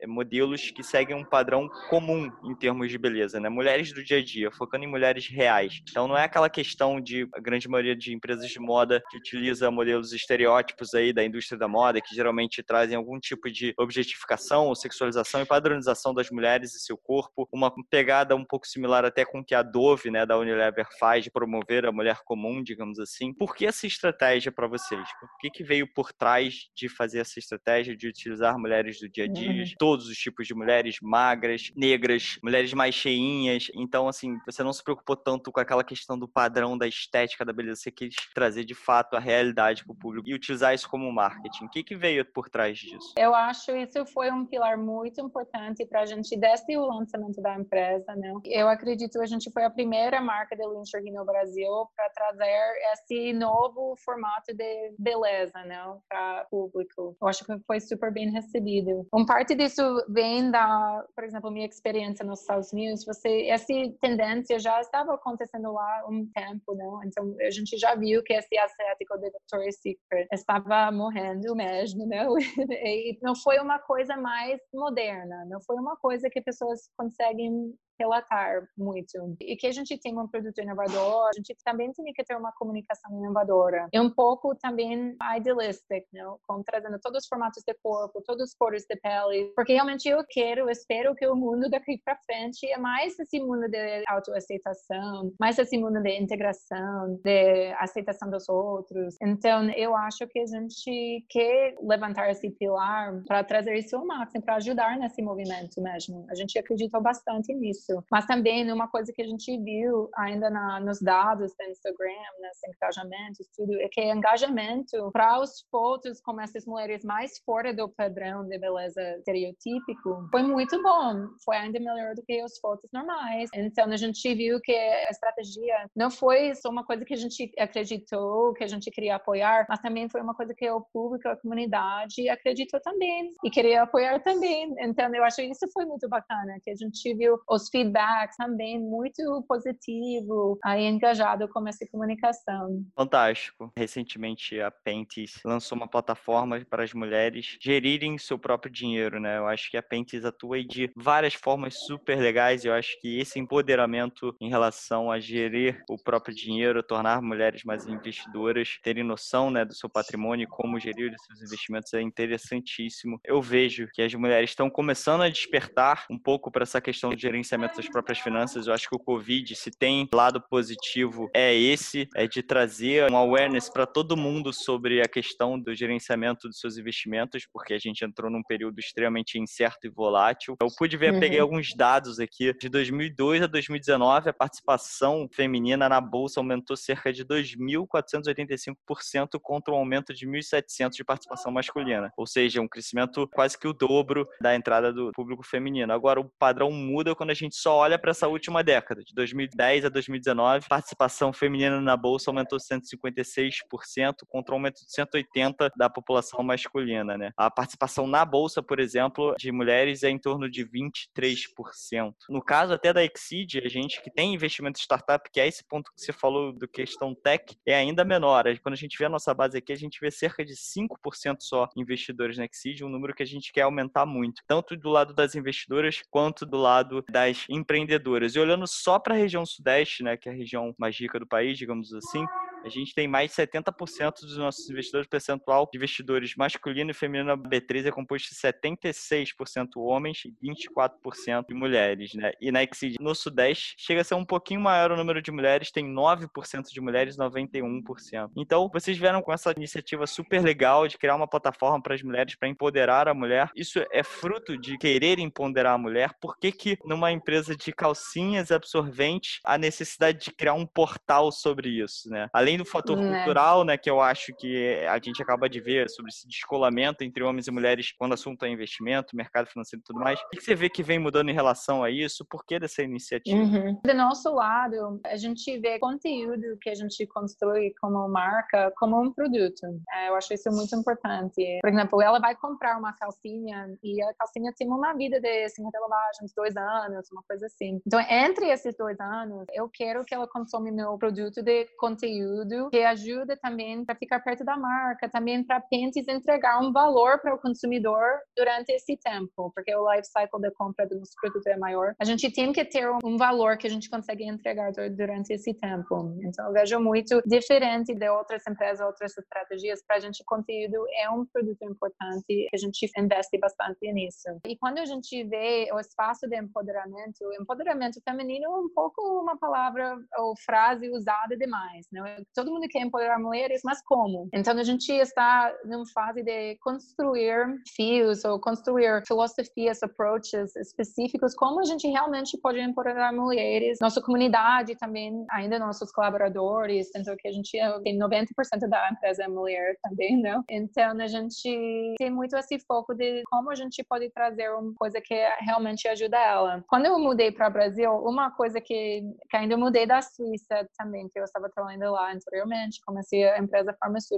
eh, modelos que seguem um padrão comum em termos de beleza, né? Mulheres do dia a dia, focando em mulheres reais. Então não é aquela questão de a grande maioria de empresas de moda que utiliza modelos estereótipos aí da indústria da moda, que geralmente trazem algum tipo de objetificação ou sexualização e padronização das mulheres e seu corpo, uma pegada um pouco similar até com que a Dove, né, da Unilever faz de promover a mulher comum, digamos assim. Por que essa estratégia para vocês? O que, que veio por trás de fazer essa estratégia de utilizar mulheres do dia a dia? De uhum. todos os tipos de mulheres, magras, negras, mulheres mais cheinhas. Então, assim, você não se preocupou tanto com aquela questão do padrão da estética da beleza, você quis trazer de fato a realidade para o público e utilizar isso como marketing. O que, que veio por trás disso? Eu acho isso foi um pilar muito importante para a gente desde o lançamento da empresa, né? Eu acredito que a gente foi a primeira marca de lingerie no Brasil para trazer esse novo formato de beleza, né, para o público. Eu acho que foi super bem recebido. Um parte disso vem da, por exemplo, minha experiência nos Estados Unidos. Você essa tendência já estava acontecendo lá um tempo, né? Então a gente já viu que esse asiático de Victoria's Secret estava morrendo mesmo, né? E não foi uma coisa mais moderna, não foi uma coisa que pessoas conseguem relatar muito. E que a gente tem um produto inovador, a gente também tem que ter uma comunicação inovadora. E um pouco também idealistic, não? Como trazendo todos os formatos de corpo, todas as cores de pele, porque realmente eu quero, espero que o mundo daqui para frente é mais esse mundo de autoaceitação, mais esse mundo de integração, de aceitação dos outros. Então, eu acho que a gente quer levantar esse pilar para trazer isso ao máximo, para ajudar nesse movimento mesmo. A gente acreditou bastante nisso isso. Mas também uma coisa que a gente viu ainda na, nos dados do Instagram, nos engajamentos, tudo, é que engajamento para os fotos com essas mulheres mais fora do padrão de beleza estereotípico foi muito bom. Foi ainda melhor do que as fotos normais. Então a gente viu que a estratégia não foi só uma coisa que a gente acreditou, que a gente queria apoiar, mas também foi uma coisa que o público, a comunidade acreditou também e queria apoiar também. Então eu acho que isso foi muito bacana, que a gente viu os feedback também muito positivo, aí engajado com essa comunicação. Fantástico. Recentemente a Pentes lançou uma plataforma para as mulheres gerirem seu próprio dinheiro, né? Eu acho que a Pentes atua de várias formas super legais e eu acho que esse empoderamento em relação a gerir o próprio dinheiro, tornar mulheres mais investidoras, terem noção, né, do seu patrimônio e como gerir os seus investimentos é interessantíssimo. Eu vejo que as mulheres estão começando a despertar um pouco para essa questão do gerenciamento das próprias finanças. Eu acho que o Covid, se tem lado positivo, é esse, é de trazer um awareness para todo mundo sobre a questão do gerenciamento dos seus investimentos, porque a gente entrou num período extremamente incerto e volátil. Eu pude ver, uhum. peguei alguns dados aqui. De 2002 a 2019, a participação feminina na bolsa aumentou cerca de 2.485% contra um aumento de 1.700 de participação masculina. Ou seja, um crescimento quase que o dobro da entrada do público feminino. Agora, o padrão muda quando a gente só olha para essa última década, de 2010 a 2019, a participação feminina na bolsa aumentou 156% contra um aumento de 180 da população masculina, né? A participação na bolsa, por exemplo, de mulheres é em torno de 23%. No caso até da Exceed, a gente que tem investimento em startup, que é esse ponto que você falou do questão tech, é ainda menor. Quando a gente vê a nossa base aqui, a gente vê cerca de 5% só investidores na Exceed, um número que a gente quer aumentar muito, tanto do lado das investidoras quanto do lado das empreendedoras. E olhando só para a região sudeste, né, que é a região mais rica do país, digamos assim, a gente tem mais de 70% dos nossos investidores, percentual de investidores masculino e feminino B3 é composto de 76% homens e 24% de mulheres, né? E na Exceed, no Sudeste, chega a ser um pouquinho maior o número de mulheres, tem 9% de mulheres, 91%. Então, vocês vieram com essa iniciativa super legal de criar uma plataforma para as mulheres, para empoderar a mulher. Isso é fruto de querer empoderar a mulher. Por que que numa empresa de calcinhas absorventes a necessidade de criar um portal sobre isso, né? Além além do fator é. cultural, né, que eu acho que a gente acaba de ver sobre esse descolamento entre homens e mulheres quando o assunto é investimento, mercado financeiro e tudo mais. O que você vê que vem mudando em relação a isso? Por que dessa iniciativa? Uhum. Do nosso lado, a gente vê conteúdo que a gente constrói como marca como um produto. É, eu acho isso muito importante. Por exemplo, ela vai comprar uma calcinha e a calcinha tem uma vida de 50 lavagens, dois anos, uma coisa assim. Então, entre esses dois anos, eu quero que ela consome meu produto de conteúdo conteúdo que ajuda também para ficar perto da marca, também para Pentes entregar um valor para o consumidor durante esse tempo, porque o life cycle da compra do nosso produto é maior. A gente tem que ter um valor que a gente consegue entregar durante esse tempo. Então, eu vejo muito diferente de outras empresas, outras estratégias. Para a gente, conteúdo é um produto importante, a gente investe bastante nisso. E quando a gente vê o espaço de empoderamento, empoderamento feminino é um pouco uma palavra ou frase usada demais, né? Todo mundo quer empoderar mulheres, mas como? Então a gente está numa fase de construir fios ou construir filosofias, approaches específicos, como a gente realmente pode empoderar mulheres, nossa comunidade também, ainda nossos colaboradores, tanto que a gente tem 90% da empresa é mulher também, não? Então a gente tem muito esse foco de como a gente pode trazer uma coisa que realmente ajuda ela. Quando eu mudei para o Brasil, uma coisa que, que ainda mudei da Suíça também, que eu estava trabalhando lá anteriormente, comecei a empresa farmacêutica.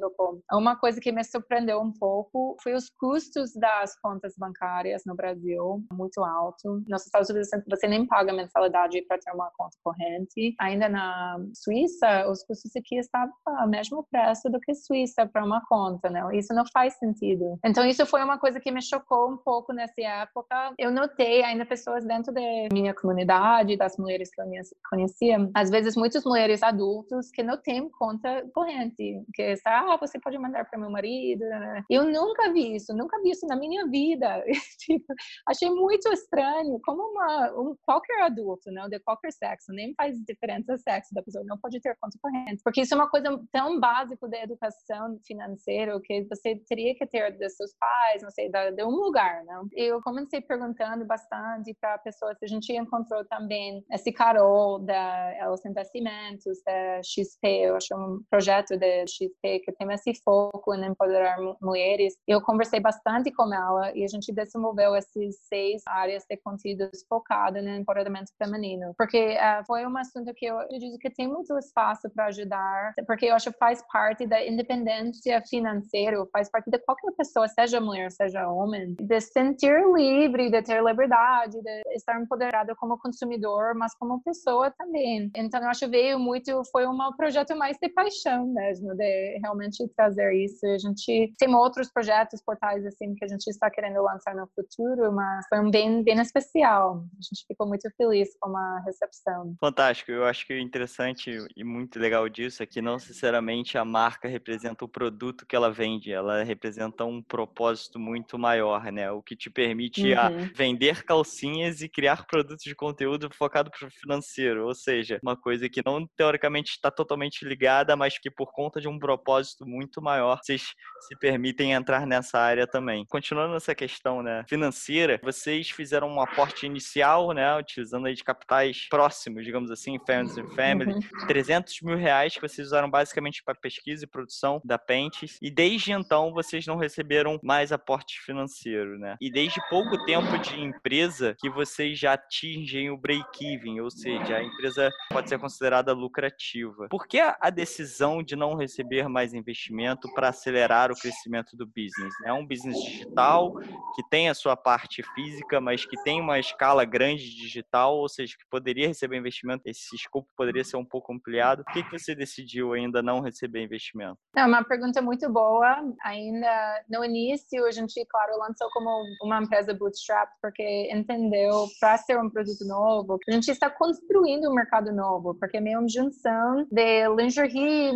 Uma coisa que me surpreendeu um pouco foi os custos das contas bancárias no Brasil, muito alto. Nos Estados Unidos você nem paga mensalidade para ter uma conta corrente. Ainda na Suíça, os custos aqui estavam ao mesmo preço do que Suíça para uma conta, né? Isso não faz sentido. Então isso foi uma coisa que me chocou um pouco nessa época. Eu notei ainda pessoas dentro da minha comunidade, das mulheres que eu conhecia, às vezes muitas mulheres adultas que não têm conta corrente, que está, ah, você pode mandar para meu marido. Né? Eu nunca vi isso, nunca vi isso na minha vida. tipo, achei muito estranho, como uma um, qualquer adulto, não, de qualquer sexo, nem faz diferença sexo da pessoa, não pode ter conta corrente, porque isso é uma coisa tão básica da educação financeira que você teria que ter dos seus pais, não sei, de um lugar, não? Eu comecei perguntando bastante para pessoas a gente encontrou também esse Carol da Elos Investimentos, da XP, eu um projeto da XP que tem esse foco em empoderar mulheres. Eu conversei bastante com ela e a gente desenvolveu esses seis áreas de conteúdos focados no empoderamento feminino, porque uh, foi um assunto que eu acredito que tem muito espaço para ajudar, porque eu acho que faz parte da independência financeira, faz parte de qualquer pessoa, seja mulher, seja homem, de sentir livre, de ter liberdade, de estar empoderada como consumidor, mas como pessoa também. Então, eu acho que veio muito, foi um projeto mais de paixão mesmo, de realmente trazer isso. A gente tem outros projetos, portais assim, que a gente está querendo lançar no futuro, mas foi um bem, bem especial. A gente ficou muito feliz com a recepção. Fantástico. Eu acho que o interessante e muito legal disso é que não necessariamente a marca representa o produto que ela vende, ela representa um propósito muito maior, né? O que te permite uhum. vender calcinhas e criar produtos de conteúdo focado para o financeiro, ou seja, uma coisa que não teoricamente está totalmente ligada, mas que por conta de um propósito muito maior, vocês se permitem entrar nessa área também. Continuando nessa questão né, financeira, vocês fizeram um aporte inicial, né, utilizando aí de capitais próximos, digamos assim, Friends and Family, uhum. 300 mil reais que vocês usaram basicamente para pesquisa e produção da Pentes, e desde então vocês não receberam mais aporte financeiro, né? E desde pouco tempo de empresa que vocês já atingem o break-even, ou seja, a empresa pode ser considerada lucrativa. Por que a decisão de não receber mais investimento para acelerar o crescimento do business? É um business digital que tem a sua parte física, mas que tem uma escala grande digital, ou seja, que poderia receber investimento, esse escopo poderia ser um pouco ampliado. Por que, que você decidiu ainda não receber investimento? É uma pergunta muito boa. Ainda no início, a gente, claro, lançou como uma empresa bootstrap, porque entendeu para ser um produto novo, a gente está construindo um mercado novo, porque é meio uma junção de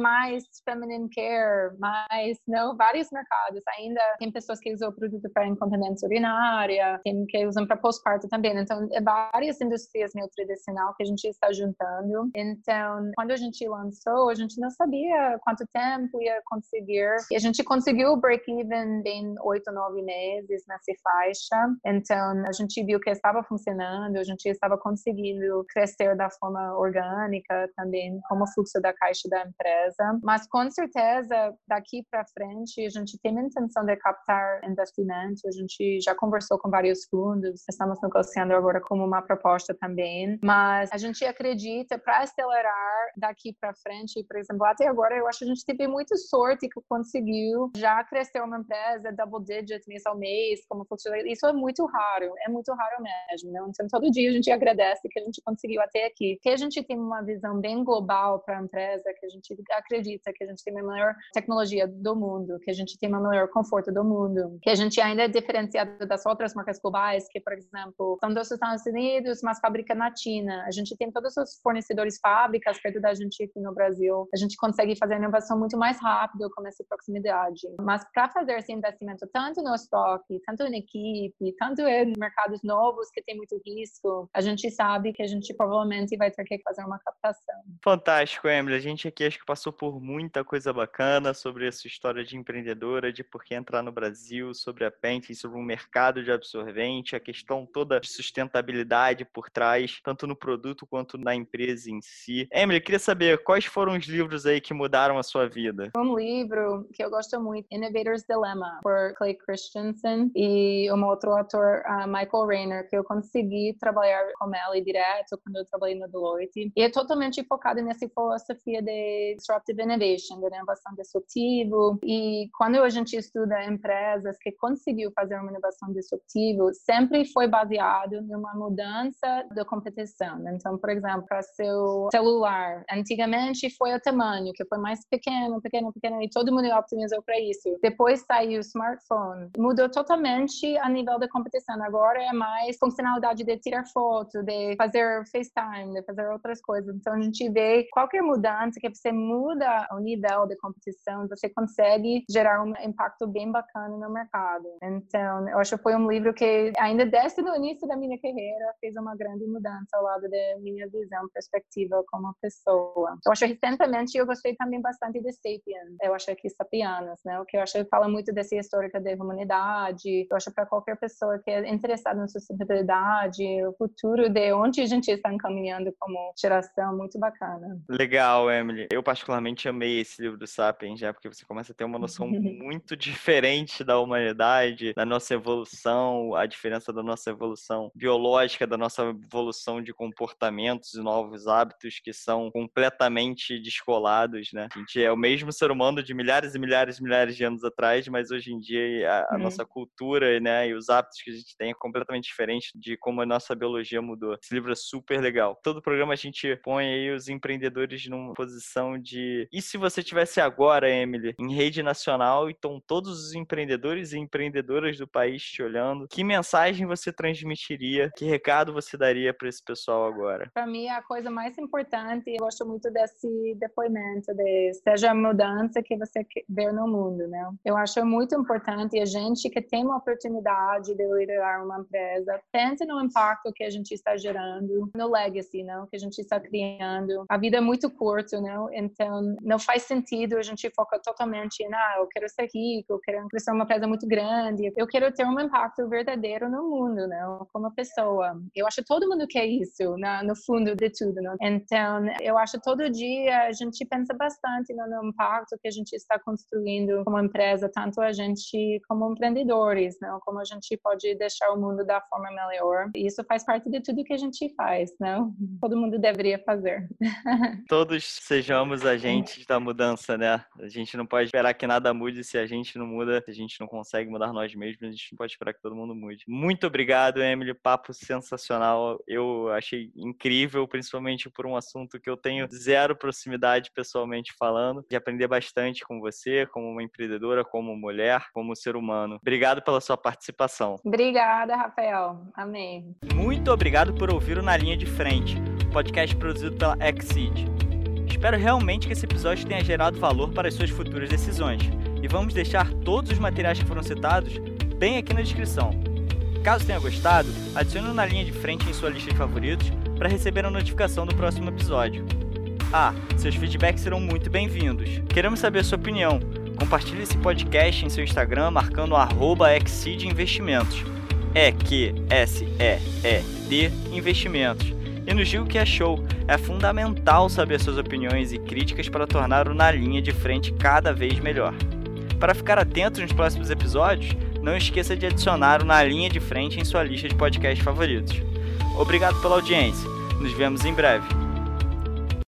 mais feminine care, mais não, vários mercados. Ainda tem pessoas que usam o produto para incontinência urinária, tem que usam para pós-parto também. Então, é várias indústrias meio tradicional que a gente está juntando. Então, quando a gente lançou, a gente não sabia quanto tempo ia conseguir. E a gente conseguiu o break-even em oito, nove meses nessa faixa. Então, a gente viu que estava funcionando, a gente estava conseguindo crescer da forma orgânica também, como fluxo da caixa da empresa. Mas, com certeza, daqui para frente, a gente tem a intenção de captar investimento. A gente já conversou com vários fundos, estamos negociando agora como uma proposta também. Mas a gente acredita para acelerar daqui para frente, por exemplo, até agora eu acho que a gente teve muita sorte que conseguiu já crescer uma empresa double digit mês ao mês, como isso é muito raro, é muito raro mesmo, né? Então todo dia a gente agradece que a gente conseguiu até aqui, que a gente tem uma visão bem global para a empresa, que a gente acredita que a gente tem a melhor tecnologia do mundo, que a gente tem o melhor conforto do mundo, que a gente ainda é diferenciado das outras marcas globais, que por exemplo são dos Estados Unidos, mas fabrica na China. A gente tem todos os fornecedores fábricas perto da gente aqui no Brasil. A gente consegue fazer a inovação muito mais rápido com essa proximidade. Mas para fazer esse investimento tanto no estoque, tanto em equipe, tanto em mercados novos que tem muito risco, a gente sabe que a gente provavelmente vai ter que fazer uma captação. Fantástico, Emily. A gente gente aqui acho que passou por muita coisa bacana sobre a sua história de empreendedora, de por que entrar no Brasil, sobre a Pente, sobre o mercado de absorvente, a questão toda de sustentabilidade por trás, tanto no produto quanto na empresa em si. Emily, queria saber quais foram os livros aí que mudaram a sua vida? Um livro que eu gosto muito, Innovator's Dilemma, por Clay Christensen e um outro autor, uh, Michael Rayner, que eu consegui trabalhar com ele direto quando eu trabalhei no Deloitte. E é totalmente focado nessa filosofia de disruptive innovation, de inovação disruptiva. E quando a gente estuda empresas que conseguiu fazer uma inovação disruptiva, sempre foi baseado numa mudança da competição. Então, por exemplo, para seu celular, antigamente foi o tamanho, que foi mais pequeno, pequeno, pequeno, e todo mundo optimizou para isso. Depois saiu o smartphone, mudou totalmente a nível da competição. Agora é mais funcionalidade de tirar foto, de fazer FaceTime, de fazer outras coisas. Então a gente vê qualquer mudança que você muda o nível de competição, você consegue gerar um impacto bem bacana no mercado. Então, eu acho que foi um livro que ainda desde o início da minha carreira fez uma grande mudança ao lado da minha visão, perspectiva como pessoa. Eu acho recentemente eu gostei também bastante de Sapiens. Eu acho que Sapianas, né? O que eu acho que fala muito dessa história da humanidade. Eu acho para qualquer pessoa que é interessada na sustentabilidade, o futuro de onde a gente está encaminhando como geração, muito bacana. Legal, Emily. Eu particularmente amei esse livro do Sapiens, já porque você começa a ter uma noção muito diferente da humanidade, da nossa evolução, a diferença da nossa evolução biológica, da nossa evolução de comportamentos e novos hábitos que são completamente descolados, né? A gente é o mesmo ser humano de milhares e milhares e milhares de anos atrás, mas hoje em dia a, a hum. nossa cultura, né, e os hábitos que a gente tem é completamente diferente de como a nossa biologia mudou. Esse livro é super legal. Todo programa a gente põe aí os empreendedores numa posição de e se você tivesse agora, Emily, em rede nacional, então todos os empreendedores e empreendedoras do país te olhando, que mensagem você transmitiria? Que recado você daria para esse pessoal agora? Para mim, a coisa mais importante, eu gosto muito desse depoimento de seja a mudança que você vê no mundo, né? Eu acho muito importante a gente que tem uma oportunidade de liderar uma empresa, pense no impacto que a gente está gerando, no legacy, não? Que a gente está criando. A vida é muito curta, não? Então, não faz sentido a gente focar totalmente em, ah, eu quero ser rico, eu quero crescer uma empresa muito grande, eu quero ter um impacto verdadeiro no mundo, não? Como pessoa. Eu acho que todo mundo quer isso, na, no fundo de tudo, não? Então, eu acho que todo dia a gente pensa bastante no, no impacto que a gente está construindo como empresa, tanto a gente como empreendedores, não? Como a gente pode deixar o mundo da forma melhor. E isso faz parte de tudo que a gente faz, não? Todo mundo deveria fazer. Todos sejamos agentes da mudança, né? A gente não pode esperar que nada mude se a gente não muda, se a gente não consegue mudar nós mesmos, a gente não pode esperar que todo mundo mude. Muito obrigado, Emily. Papo sensacional. Eu achei incrível, principalmente por um assunto que eu tenho zero proximidade pessoalmente falando, de aprender bastante com você, como uma empreendedora, como mulher, como ser humano. Obrigado pela sua participação. Obrigada, Rafael. Amém. Muito obrigado por ouvir o Na Linha de Frente, podcast produzido pela Exceed. Espero realmente que esse episódio tenha gerado valor para as suas futuras decisões. E vamos deixar todos os materiais que foram citados bem aqui na descrição. Caso tenha gostado, adicione na linha de frente em sua lista de favoritos para receber a notificação do próximo episódio. Ah, seus feedbacks serão muito bem-vindos. Queremos saber a sua opinião. Compartilhe esse podcast em seu Instagram marcando Investimentos. É Q S E E D Investimentos. E nos diga o que achou. É fundamental saber suas opiniões e críticas para tornar o Na Linha de Frente cada vez melhor. Para ficar atento nos próximos episódios, não esqueça de adicionar o Na Linha de Frente em sua lista de podcasts favoritos. Obrigado pela audiência. Nos vemos em breve.